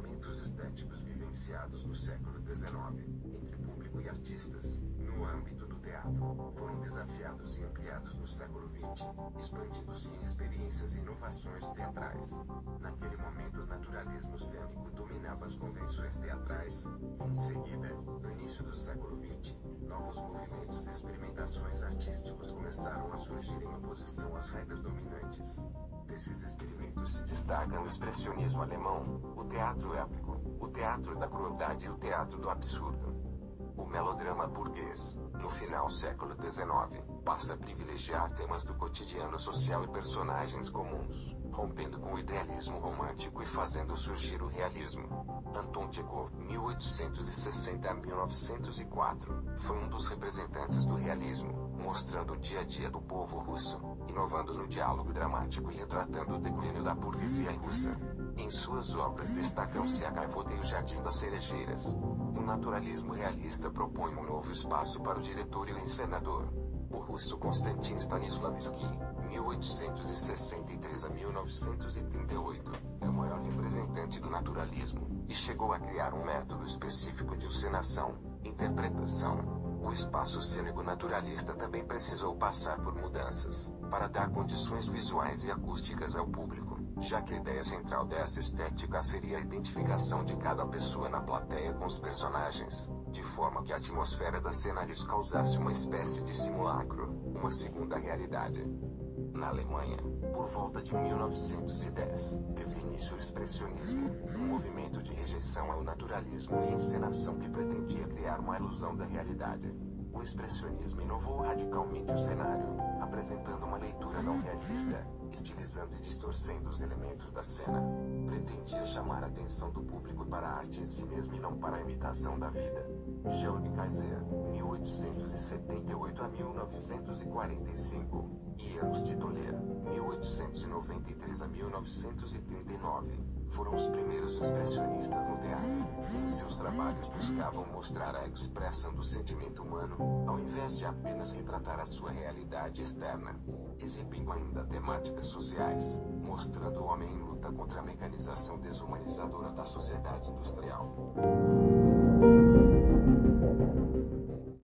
Os fundamentos estéticos vivenciados no século XIX, entre público e artistas, no âmbito do teatro, foram desafiados e ampliados no século XX, expandindo-se em experiências e inovações teatrais. Naquele momento o naturalismo cênico dominava as convenções teatrais, em seguida, no início do século XX, novos movimentos e experimentações artísticos começaram a surgir em oposição às experimentos se destacam o expressionismo alemão, o teatro épico, o teatro da crueldade e o teatro do absurdo. O melodrama burguês, no final século XIX, passa a privilegiar temas do cotidiano social e personagens comuns, rompendo com o idealismo romântico e fazendo surgir o realismo. Anton Chekhov, 1860-1904, foi um dos representantes do realismo, mostrando o dia a dia do povo russo, inovando no diálogo dramático e retratando o declínio da burguesia russa. Em suas obras destacam-se a Gaivota e o Jardim das Cerejeiras. O naturalismo realista propõe um novo espaço para o diretor e o encenador. O russo Konstantin Stanislavski, 1863 a 1938, é o maior representante do naturalismo, e chegou a criar um método específico de encenação, interpretação. O espaço cênico naturalista também precisou passar por mudanças, para dar condições visuais e acústicas ao público, já que a ideia central dessa estética seria a identificação de cada pessoa na plateia com os personagens, de forma que a atmosfera da cena lhes causasse uma espécie de simulacro, uma segunda realidade. Na Alemanha, por volta de 1910, teve início o expressionismo, um movimento de rejeição ao naturalismo e encenação que pretendia criar uma ilusão da realidade. O expressionismo inovou radicalmente o cenário, apresentando uma leitura não realista, estilizando e distorcendo os elementos da cena. Pretendia chamar a atenção do público para a arte em si mesmo e não para a imitação da vida. Georg Kaiser, 1878 a 1945, e Ernst Toller, 1893 a 1939, foram os primeiros expressionistas no teatro. Seus trabalhos buscavam mostrar a expressão do sentimento humano, ao invés de apenas retratar a sua realidade externa. Exibindo ainda temáticas sociais, mostrando o homem em luta contra a mecanização desumanizadora da sociedade industrial.